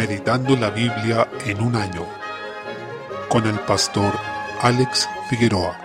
Meditando la Biblia en un año con el pastor Alex Figueroa.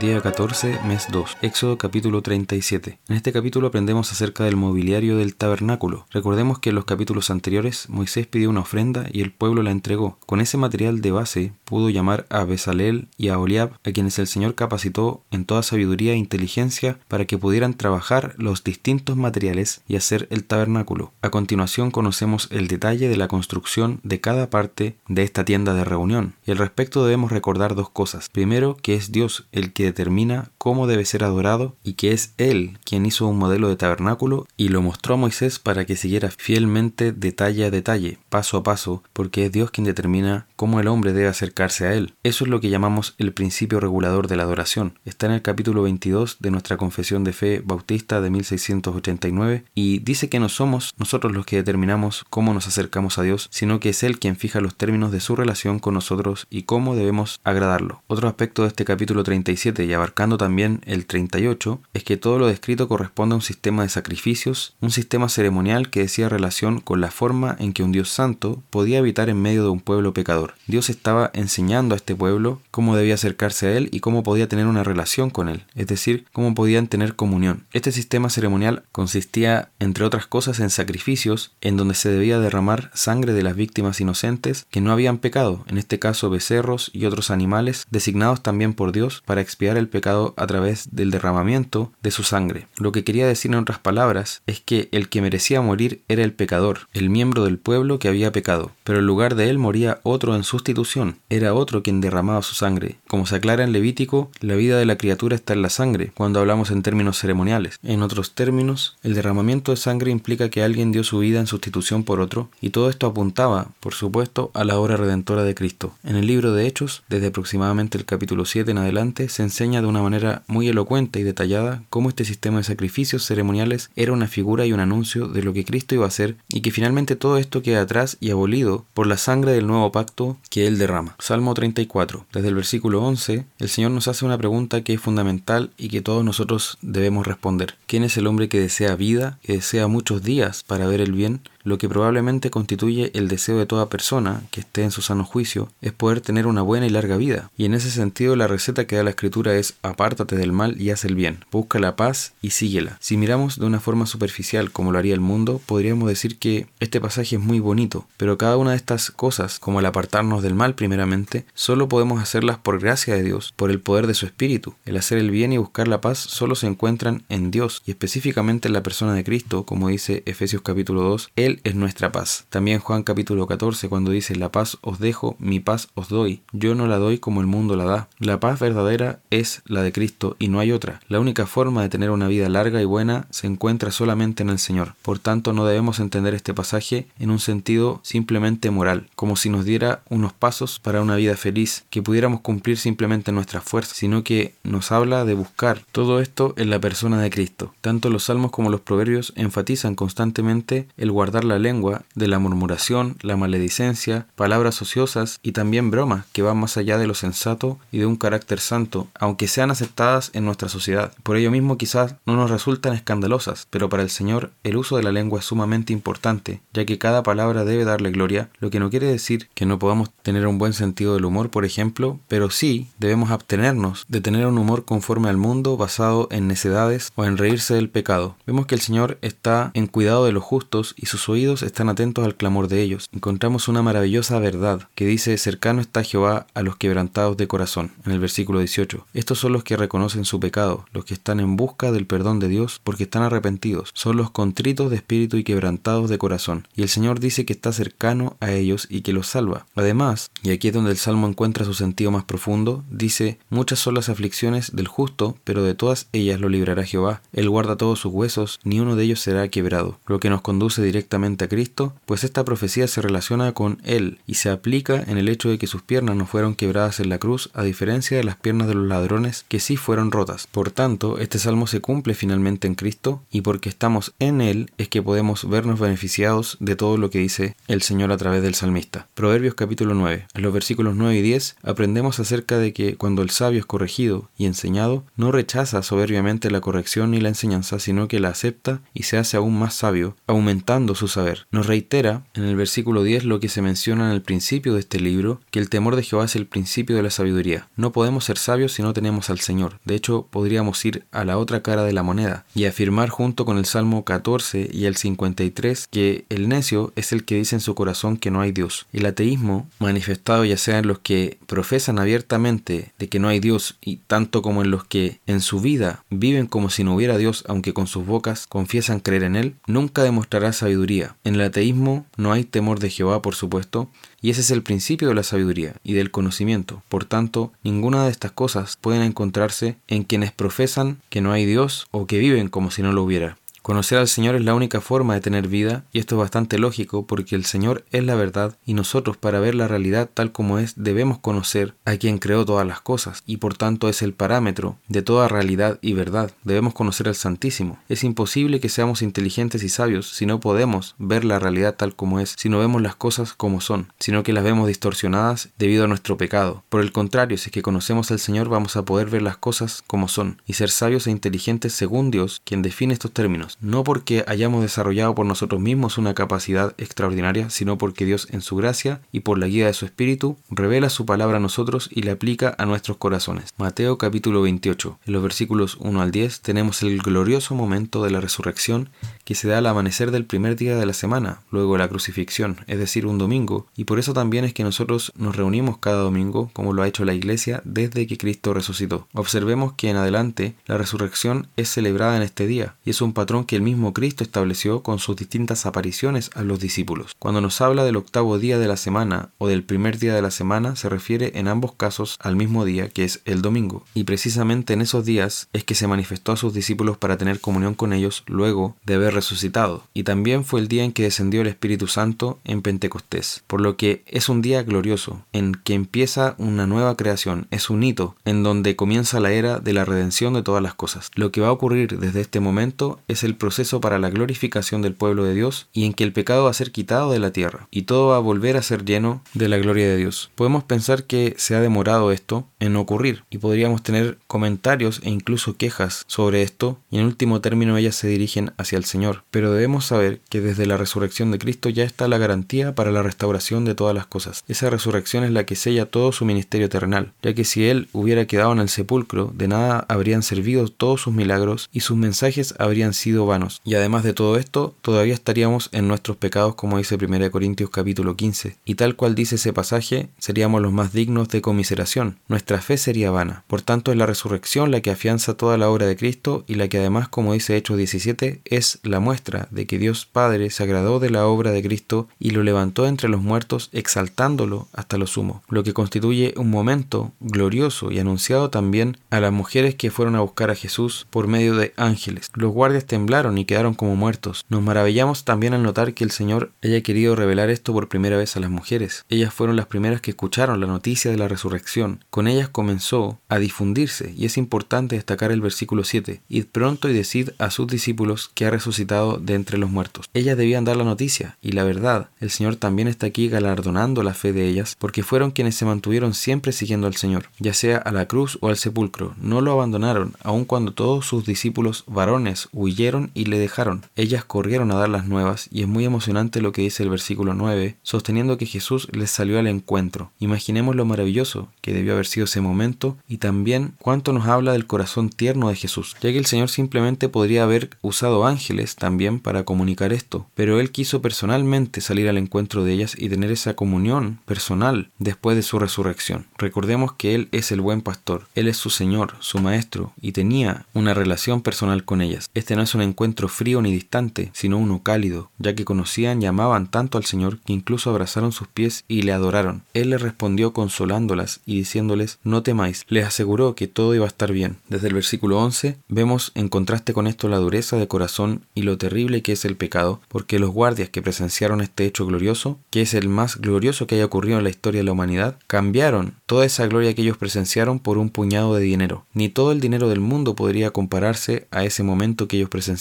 Día 14, mes 2, Éxodo capítulo 37. En este capítulo aprendemos acerca del mobiliario del tabernáculo. Recordemos que en los capítulos anteriores Moisés pidió una ofrenda y el pueblo la entregó. Con ese material de base pudo llamar a Besalel y a Oliab, a quienes el Señor capacitó en toda sabiduría e inteligencia para que pudieran trabajar los distintos materiales y hacer el tabernáculo. A continuación conocemos el detalle de la construcción de cada parte de esta tienda de reunión. Y al respecto debemos recordar dos cosas. Primero, que es Dios el que determina cómo debe ser adorado y que es Él quien hizo un modelo de tabernáculo y lo mostró a Moisés para que siguiera fielmente detalle a detalle, paso a paso, porque es Dios quien determina cómo el hombre debe acercarse a Él. Eso es lo que llamamos el principio regulador de la adoración. Está en el capítulo 22 de nuestra Confesión de Fe Bautista de 1689 y dice que no somos nosotros los que determinamos cómo nos acercamos a Dios, sino que es Él quien fija los términos de su relación con nosotros y cómo debemos agradarlo. Otro aspecto de este capítulo 37 y abarcando también el 38 es que todo lo descrito corresponde a un sistema de sacrificios, un sistema ceremonial que decía relación con la forma en que un Dios santo podía habitar en medio de un pueblo pecador. Dios estaba enseñando a este pueblo cómo debía acercarse a él y cómo podía tener una relación con él, es decir, cómo podían tener comunión. Este sistema ceremonial consistía, entre otras cosas, en sacrificios en donde se debía derramar sangre de las víctimas inocentes que no habían pecado, en este caso becerros y otros animales designados también por Dios para expiar el pecado a través del derramamiento de su sangre. Lo que quería decir en otras palabras es que el que merecía morir era el pecador, el miembro del pueblo que había pecado, pero en lugar de él moría otro en sustitución, era otro quien derramaba su sangre. Como se aclara en Levítico, la vida de la criatura está en la sangre, cuando hablamos en términos ceremoniales. En otros términos, el derramamiento de sangre implica que alguien dio su vida en sustitución por otro, y todo esto apuntaba, por supuesto, a la obra redentora de Cristo. En el libro de Hechos, desde aproximadamente el capítulo 7 en adelante, se enseña de una manera muy elocuente y detallada cómo este sistema de sacrificios ceremoniales era una figura y un anuncio de lo que Cristo iba a hacer y que finalmente todo esto queda atrás y abolido por la sangre del nuevo pacto que Él derrama. Salmo 34. Desde el versículo 11, el Señor nos hace una pregunta que es fundamental y que todos nosotros debemos responder. ¿Quién es el hombre que desea vida, que desea muchos días para ver el bien? Lo que probablemente constituye el deseo de toda persona que esté en su sano juicio es poder tener una buena y larga vida. Y en ese sentido la receta que da la escritura es apártate del mal y haz el bien, busca la paz y síguela. Si miramos de una forma superficial como lo haría el mundo, podríamos decir que este pasaje es muy bonito, pero cada una de estas cosas, como el apartarnos del mal primeramente, solo podemos hacerlas por gracia de Dios, por el poder de su espíritu. El hacer el bien y buscar la paz solo se encuentran en Dios y específicamente en la persona de Cristo, como dice Efesios capítulo 2, Él es nuestra paz. También Juan capítulo 14 cuando dice la paz os dejo, mi paz os doy. Yo no la doy como el mundo la da. La paz verdadera es la de Cristo y no hay otra. La única forma de tener una vida larga y buena se encuentra solamente en el Señor. Por tanto no debemos entender este pasaje en un sentido simplemente moral, como si nos diera unos pasos para una vida feliz que pudiéramos cumplir simplemente en nuestra fuerza, sino que nos habla de buscar todo esto en la persona de Cristo. Tanto los salmos como los proverbios enfatizan constantemente el guardar la lengua de la murmuración, la maledicencia, palabras ociosas y también bromas que van más allá de lo sensato y de un carácter santo, aunque sean aceptadas en nuestra sociedad. Por ello mismo quizás no nos resultan escandalosas, pero para el Señor el uso de la lengua es sumamente importante, ya que cada palabra debe darle gloria, lo que no quiere decir que no podamos tener un buen sentido del humor, por ejemplo, pero sí debemos abstenernos de tener un humor conforme al mundo basado en necedades o en reírse del pecado. Vemos que el Señor está en cuidado de los justos y sus oídos están atentos al clamor de ellos. Encontramos una maravillosa verdad que dice, cercano está Jehová a los quebrantados de corazón, en el versículo 18. Estos son los que reconocen su pecado, los que están en busca del perdón de Dios porque están arrepentidos, son los contritos de espíritu y quebrantados de corazón. Y el Señor dice que está cercano a ellos y que los salva. Además, y aquí es donde el Salmo encuentra su sentido más profundo, dice, muchas son las aflicciones del justo, pero de todas ellas lo librará Jehová. Él guarda todos sus huesos, ni uno de ellos será quebrado, lo que nos conduce directamente a Cristo, pues esta profecía se relaciona con Él y se aplica en el hecho de que sus piernas no fueron quebradas en la cruz, a diferencia de las piernas de los ladrones que sí fueron rotas. Por tanto, este salmo se cumple finalmente en Cristo y porque estamos en Él es que podemos vernos beneficiados de todo lo que dice el Señor a través del salmista. Proverbios capítulo 9. En los versículos 9 y 10 aprendemos acerca de que cuando el sabio es corregido y enseñado, no rechaza soberbiamente la corrección ni la enseñanza, sino que la acepta y se hace aún más sabio, aumentando su saber. Nos reitera en el versículo 10 lo que se menciona en el principio de este libro, que el temor de Jehová es el principio de la sabiduría. No podemos ser sabios si no tenemos al Señor. De hecho, podríamos ir a la otra cara de la moneda y afirmar junto con el Salmo 14 y el 53 que el necio es el que dice en su corazón que no hay Dios. El ateísmo, manifestado ya sea en los que profesan abiertamente de que no hay Dios y tanto como en los que en su vida viven como si no hubiera Dios aunque con sus bocas confiesan creer en Él, nunca demostrará sabiduría. En el ateísmo no hay temor de Jehová, por supuesto, y ese es el principio de la sabiduría y del conocimiento. Por tanto, ninguna de estas cosas pueden encontrarse en quienes profesan que no hay Dios o que viven como si no lo hubiera. Conocer al Señor es la única forma de tener vida, y esto es bastante lógico porque el Señor es la verdad y nosotros para ver la realidad tal como es debemos conocer a quien creó todas las cosas, y por tanto es el parámetro de toda realidad y verdad. Debemos conocer al Santísimo. Es imposible que seamos inteligentes y sabios si no podemos ver la realidad tal como es, si no vemos las cosas como son, sino que las vemos distorsionadas debido a nuestro pecado. Por el contrario, si es que conocemos al Señor vamos a poder ver las cosas como son y ser sabios e inteligentes según Dios, quien define estos términos no porque hayamos desarrollado por nosotros mismos una capacidad extraordinaria, sino porque Dios en su gracia y por la guía de su Espíritu revela su palabra a nosotros y la aplica a nuestros corazones. Mateo capítulo 28. En los versículos 1 al 10 tenemos el glorioso momento de la resurrección que se da al amanecer del primer día de la semana, luego de la crucifixión, es decir, un domingo, y por eso también es que nosotros nos reunimos cada domingo, como lo ha hecho la Iglesia desde que Cristo resucitó. Observemos que en adelante la resurrección es celebrada en este día, y es un patrón que el mismo Cristo estableció con sus distintas apariciones a los discípulos. Cuando nos habla del octavo día de la semana o del primer día de la semana, se refiere en ambos casos al mismo día, que es el domingo, y precisamente en esos días es que se manifestó a sus discípulos para tener comunión con ellos luego de haber resucitado, y también fue el día en que descendió el Espíritu Santo en Pentecostés, por lo que es un día glorioso, en que empieza una nueva creación, es un hito, en donde comienza la era de la redención de todas las cosas. Lo que va a ocurrir desde este momento es el proceso para la glorificación del pueblo de Dios y en que el pecado va a ser quitado de la tierra, y todo va a volver a ser lleno de la gloria de Dios. Podemos pensar que se ha demorado esto en ocurrir, y podríamos tener comentarios e incluso quejas sobre esto, y en último término ellas se dirigen hacia el Señor pero debemos saber que desde la resurrección de Cristo ya está la garantía para la restauración de todas las cosas. Esa resurrección es la que sella todo su ministerio terrenal, ya que si Él hubiera quedado en el sepulcro, de nada habrían servido todos sus milagros y sus mensajes habrían sido vanos. Y además de todo esto, todavía estaríamos en nuestros pecados como dice 1 Corintios capítulo 15, y tal cual dice ese pasaje, seríamos los más dignos de comiseración. Nuestra fe sería vana. Por tanto, es la resurrección la que afianza toda la obra de Cristo y la que además, como dice Hechos 17, es la muestra de que Dios Padre se agradó de la obra de Cristo y lo levantó entre los muertos exaltándolo hasta lo sumo, lo que constituye un momento glorioso y anunciado también a las mujeres que fueron a buscar a Jesús por medio de ángeles. Los guardias temblaron y quedaron como muertos. Nos maravillamos también al notar que el Señor haya querido revelar esto por primera vez a las mujeres. Ellas fueron las primeras que escucharon la noticia de la resurrección. Con ellas comenzó a difundirse y es importante destacar el versículo 7. Id pronto y decid a sus discípulos que ha resucitado de entre los muertos. Ellas debían dar la noticia, y la verdad, el Señor también está aquí galardonando la fe de ellas, porque fueron quienes se mantuvieron siempre siguiendo al Señor, ya sea a la cruz o al sepulcro. No lo abandonaron, aun cuando todos sus discípulos varones huyeron y le dejaron. Ellas corrieron a dar las nuevas, y es muy emocionante lo que dice el versículo 9, sosteniendo que Jesús les salió al encuentro. Imaginemos lo maravilloso que debió haber sido ese momento, y también cuánto nos habla del corazón tierno de Jesús, ya que el Señor simplemente podría haber usado ángeles también para comunicar esto, pero él quiso personalmente salir al encuentro de ellas y tener esa comunión personal después de su resurrección. Recordemos que él es el buen pastor, él es su Señor, su Maestro, y tenía una relación personal con ellas. Este no es un encuentro frío ni distante, sino uno cálido, ya que conocían y amaban tanto al Señor que incluso abrazaron sus pies y le adoraron. Él les respondió consolándolas y diciéndoles, no temáis, les aseguró que todo iba a estar bien. Desde el versículo 11 vemos en contraste con esto la dureza de corazón y lo terrible que es el pecado, porque los guardias que presenciaron este hecho glorioso, que es el más glorioso que haya ocurrido en la historia de la humanidad, cambiaron toda esa gloria que ellos presenciaron por un puñado de dinero. Ni todo el dinero del mundo podría compararse a ese momento que ellos presenciaron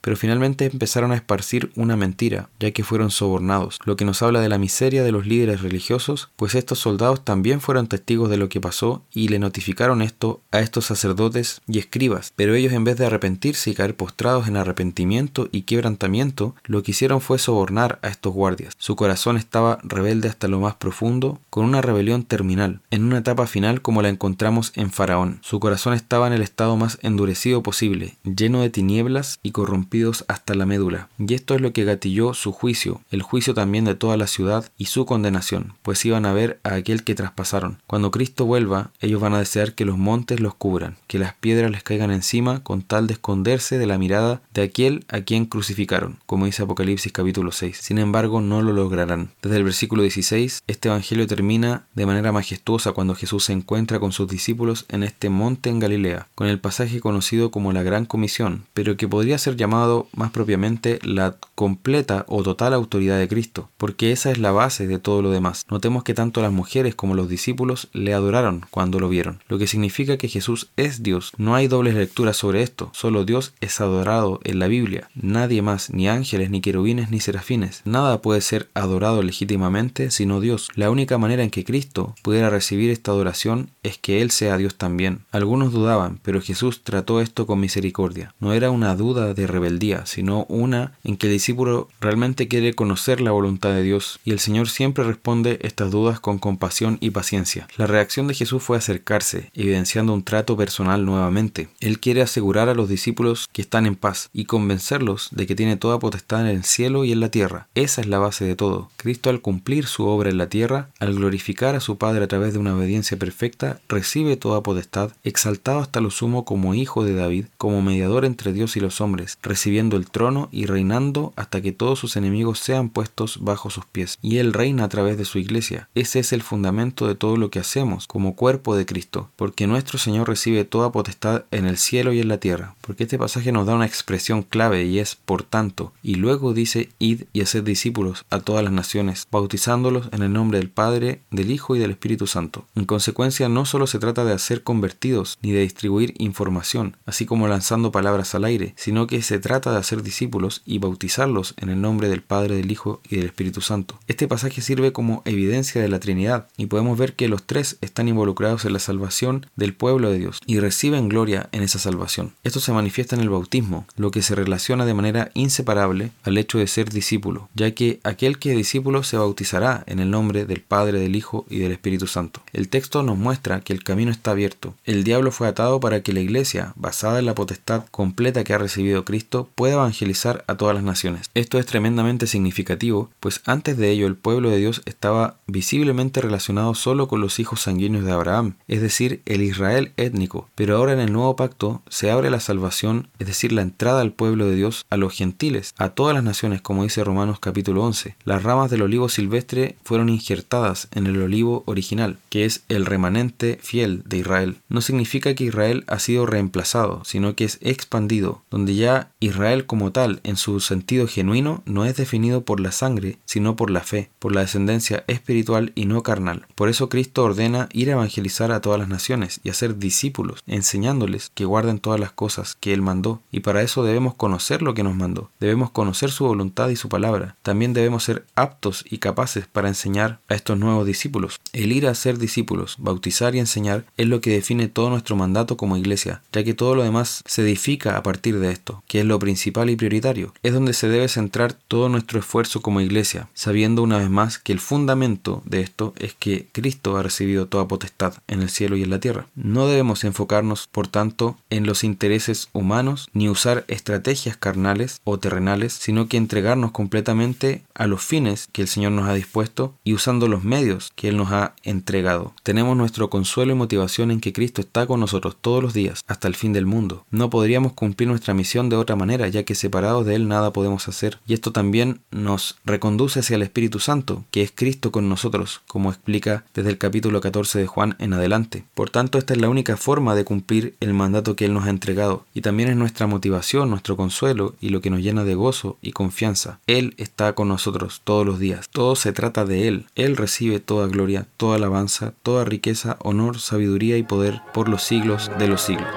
pero finalmente empezaron a esparcir una mentira, ya que fueron sobornados, lo que nos habla de la miseria de los líderes religiosos, pues estos soldados también fueron testigos de lo que pasó y le notificaron esto a estos sacerdotes y escribas, pero ellos en vez de arrepentirse y caer postrados en arrepentimiento y quebrantamiento, lo que hicieron fue sobornar a estos guardias. Su corazón estaba rebelde hasta lo más profundo, con una rebelión terminal, en una etapa final como la encontramos en Faraón. Su corazón estaba en el estado más endurecido posible, lleno de tinieblas y corrompidos hasta la médula. Y esto es lo que gatilló su juicio, el juicio también de toda la ciudad y su condenación, pues iban a ver a aquel que traspasaron. Cuando Cristo vuelva, ellos van a desear que los montes los cubran, que las piedras les caigan encima con tal de esconderse de la mirada de aquel a quien crucificaron, como dice Apocalipsis capítulo 6. Sin embargo, no lo lograrán. Desde el versículo 16, este evangelio termina de manera majestuosa cuando Jesús se encuentra con sus discípulos en este monte en Galilea, con el pasaje conocido como la Gran Comisión, pero que podría ser llamado más propiamente la completa o total autoridad de Cristo, porque esa es la base de todo lo demás. Notemos que tanto las mujeres como los discípulos le adoraron cuando lo vieron, lo que significa que Jesús es Dios. No hay dobles lecturas sobre esto, solo Dios es adorado en la Biblia, nadie más, ni ángeles, ni querubines, ni serafines. Nada puede ser adorado legítimamente sino Dios. La única manera en que Cristo pudiera recibir esta adoración es que Él sea Dios también. Algunos dudaban, pero Jesús trató esto con misericordia. No era una duda de rebeldía, sino una en que el discípulo realmente quiere conocer la voluntad de Dios, y el Señor siempre responde estas dudas con compasión y paciencia. La reacción de Jesús fue acercarse, evidenciando un trato personal nuevamente. Él quiere asegurar a los discípulos que están en paz y convencerlos de que tiene toda potestad en el cielo y en la tierra. Esa es la base de todo. Cristo al cumplir su obra en la tierra, al glorificar a su Padre a través de una obediencia perfecta, recibe toda potestad, exaltado hasta lo sumo como hijo de David, como mediador entre Dios y los hombres, recibiendo el trono y reinando hasta que todos sus enemigos sean puestos bajo sus pies. Y Él reina a través de su iglesia. Ese es el fundamento de todo lo que hacemos como cuerpo de Cristo, porque nuestro Señor recibe toda potestad en el cielo y en la tierra, porque este pasaje nos da una expresión clave y es por tanto, y luego dice id y haced discípulos a todas las naciones, bautizándolos en el nombre del Padre, del Hijo y del Espíritu Santo. En consecuencia, no solo se trata de hacer convertidos ni de distribuir información, así como lanzando palabras al aire, sino que se trata de hacer discípulos y bautizarlos en el nombre del Padre, del Hijo y del Espíritu Santo. Este pasaje sirve como evidencia de la Trinidad y podemos ver que los tres están involucrados en la salvación del pueblo de Dios y reciben gloria en esa salvación. Esto se manifiesta en el bautismo, lo que se relaciona de manera inseparable al hecho de ser discípulo, ya que aquel que es discípulo se bautizará en el nombre del Padre, del Hijo y del Espíritu Santo. El texto nos muestra que el camino está abierto. El diablo fue atado para que la iglesia, basada en la potestad completa que ha recibido Cristo, pueda evangelizar a todas las naciones. Esto es tremendamente significativo, pues antes de ello el pueblo de Dios estaba visiblemente relacionado solo con los hijos sanguíneos de Abraham, es decir, el Israel étnico, pero ahora en el nuevo pacto se abre la salvación, es decir, la entrada al pueblo de Dios a los gentiles, a todas las naciones, como dice Romanos capítulo 11. Las ramas del olivo silvestre fueron injertadas en el olivo original, que es el remanente fiel de Israel. No significa que Israel ha sido reemplazado, sino que es expandido, donde ya Israel como tal, en su sentido genuino, no es definido por la sangre, sino por la fe, por la descendencia espiritual y no carnal. Por eso Cristo ordena ir a evangelizar a todas las naciones y hacer discípulos, enseñándoles que guarden todas las cosas que Él mandó. Y para eso debemos conocer lo que nos mandó, debemos conocer su voluntad y su palabra. También debemos ser aptos y capaces para enseñar a estos nuevos discípulos. El ir a ser discípulos, bautizar y enseñar es lo que define todo nuestro mandato como iglesia, ya que todo lo demás se edifica a partir de esto, que es lo principal y prioritario. Es donde se debe centrar todo nuestro esfuerzo como iglesia, sabiendo una vez más que el fundamento de esto es que Cristo ha recibido toda potestad en el cielo y en la tierra. No debemos enfocarnos, por tanto, en los intereses humanos ni usar estrategias carnales o terrenales, sino que entregarnos completamente a los fines que el Señor nos ha dispuesto y usando los medios que Él nos ha entregado. Tenemos nuestro consuelo y motivación en que Cristo está con nosotros todos los días hasta el fin del mundo. No podríamos cumplir nuestra misión de otra manera, ya que separados de Él nada podemos hacer. Y esto también nos reconduce hacia el Espíritu Santo, que es Cristo con nosotros, como explica desde el capítulo 14 de Juan en adelante. Por tanto, esta es la única forma de cumplir el mandato que Él nos ha entregado, y también es nuestra motivación, nuestro consuelo y lo que nos llena de gozo y confianza. Él está con nosotros todos los días. Todo se trata de Él. Él recibe toda gloria, toda alabanza, toda riqueza, honor, sabiduría y poder por los siglos de los siglos.